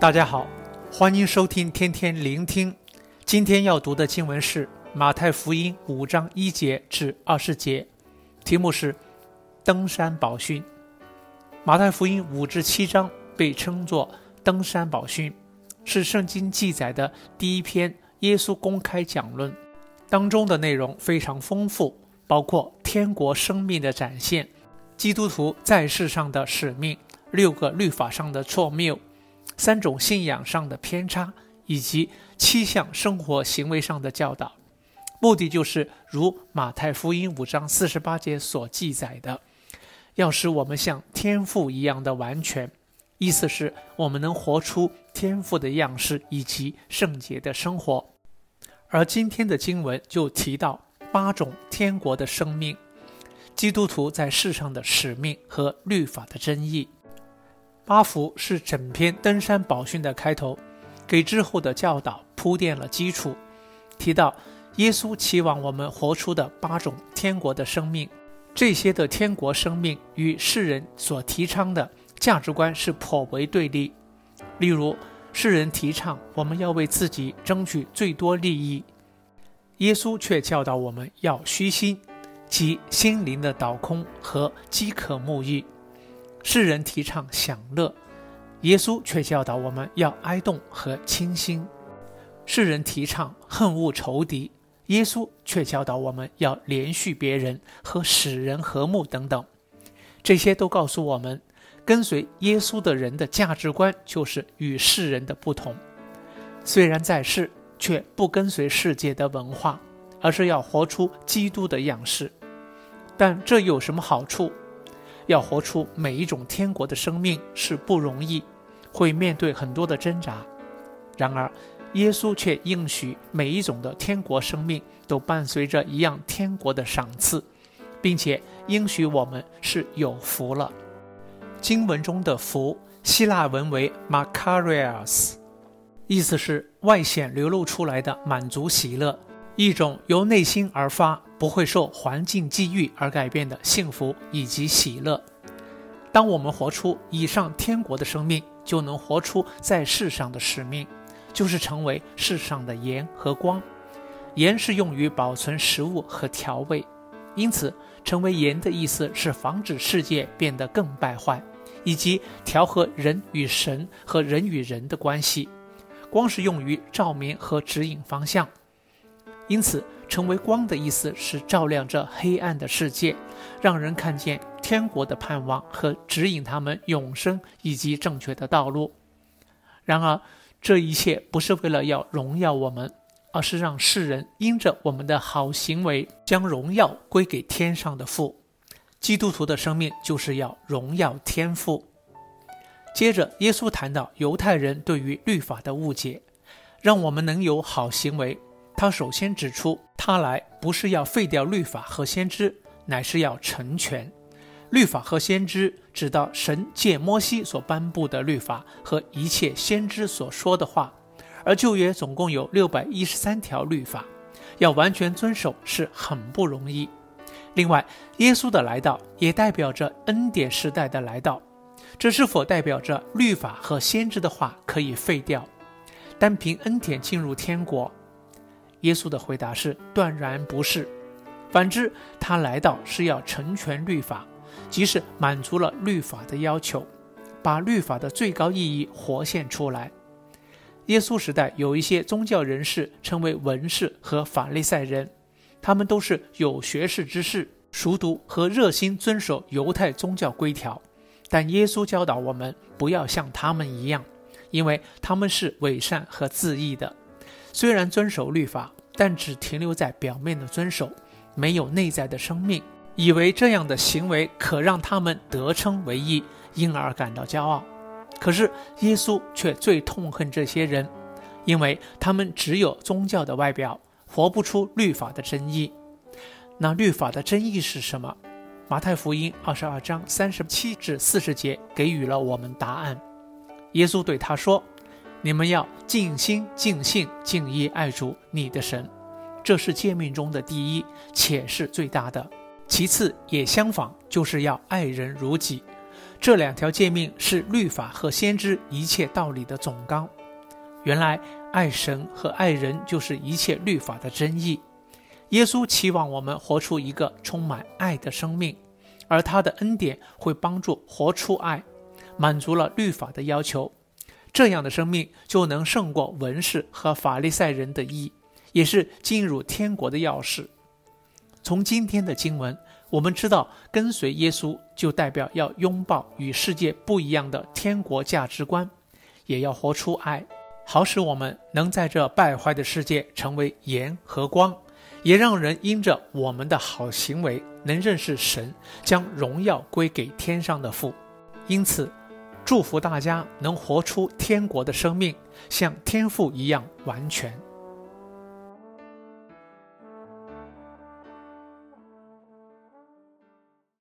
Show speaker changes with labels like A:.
A: 大家好，欢迎收听天天聆听。今天要读的经文是马太福音五章一节至二十节，题目是登山宝训。马太福音五至七章被称作登山宝训，是圣经记载的第一篇耶稣公开讲论，当中的内容非常丰富，包括天国生命的展现、基督徒在世上的使命、六个律法上的错谬。三种信仰上的偏差，以及七项生活行为上的教导，目的就是如马太福音五章四十八节所记载的，要使我们像天父一样的完全，意思是我们能活出天父的样式以及圣洁的生活。而今天的经文就提到八种天国的生命，基督徒在世上的使命和律法的真义。八福是整篇登山宝训的开头，给之后的教导铺垫了基础。提到耶稣期望我们活出的八种天国的生命，这些的天国生命与世人所提倡的价值观是颇为对立。例如，世人提倡我们要为自己争取最多利益，耶稣却教导我们要虚心，即心灵的倒空和饥渴沐浴。世人提倡享乐，耶稣却教导我们要哀动和清心；世人提倡恨恶仇敌，耶稣却教导我们要怜恤别人和使人和睦等等。这些都告诉我们，跟随耶稣的人的价值观就是与世人的不同。虽然在世，却不跟随世界的文化，而是要活出基督的样式。但这有什么好处？要活出每一种天国的生命是不容易，会面对很多的挣扎。然而，耶稣却应许每一种的天国生命都伴随着一样天国的赏赐，并且应许我们是有福了。经文中的“福”希腊文为 “makarios”，意思是外显流露出来的满足喜乐，一种由内心而发。不会受环境际遇而改变的幸福以及喜乐。当我们活出以上天国的生命，就能活出在世上的使命，就是成为世上的盐和光。盐是用于保存食物和调味，因此成为盐的意思是防止世界变得更败坏，以及调和人与神和人与人的关系。光是用于照明和指引方向，因此。成为光的意思是照亮这黑暗的世界，让人看见天国的盼望和指引他们永生以及正确的道路。然而，这一切不是为了要荣耀我们，而是让世人因着我们的好行为，将荣耀归给天上的父。基督徒的生命就是要荣耀天父。接着，耶稣谈到犹太人对于律法的误解，让我们能有好行为。他首先指出，他来不是要废掉律法和先知，乃是要成全。律法和先知指到神借摩西所颁布的律法和一切先知所说的话，而旧约总共有六百一十三条律法，要完全遵守是很不容易。另外，耶稣的来到也代表着恩典时代的来到，这是否代表着律法和先知的话可以废掉，单凭恩典进入天国？耶稣的回答是断然不是，反之，他来到是要成全律法，即是满足了律法的要求，把律法的最高意义活现出来。耶稣时代有一些宗教人士称为文士和法利赛人，他们都是有学识之士，熟读和热心遵守犹太宗教规条，但耶稣教导我们不要像他们一样，因为他们是伪善和自义的。虽然遵守律法，但只停留在表面的遵守，没有内在的生命，以为这样的行为可让他们得称为义，因而感到骄傲。可是耶稣却最痛恨这些人，因为他们只有宗教的外表，活不出律法的真意。那律法的真义是什么？马太福音二十二章三十七至四十节给予了我们答案。耶稣对他说。你们要尽心、尽性、尽意爱主你的神，这是诫命中的第一，且是最大的。其次也相仿，就是要爱人如己。这两条诫命是律法和先知一切道理的总纲。原来，爱神和爱人就是一切律法的真意。耶稣期望我们活出一个充满爱的生命，而他的恩典会帮助活出爱，满足了律法的要求。这样的生命就能胜过文士和法利赛人的意，也是进入天国的钥匙。从今天的经文，我们知道跟随耶稣就代表要拥抱与世界不一样的天国价值观，也要活出爱，好使我们能在这败坏的世界成为盐和光。也让人因着我们的好行为能认识神，将荣耀归给天上的父。因此，祝福大家能活出天国的生命，像天父一样完全。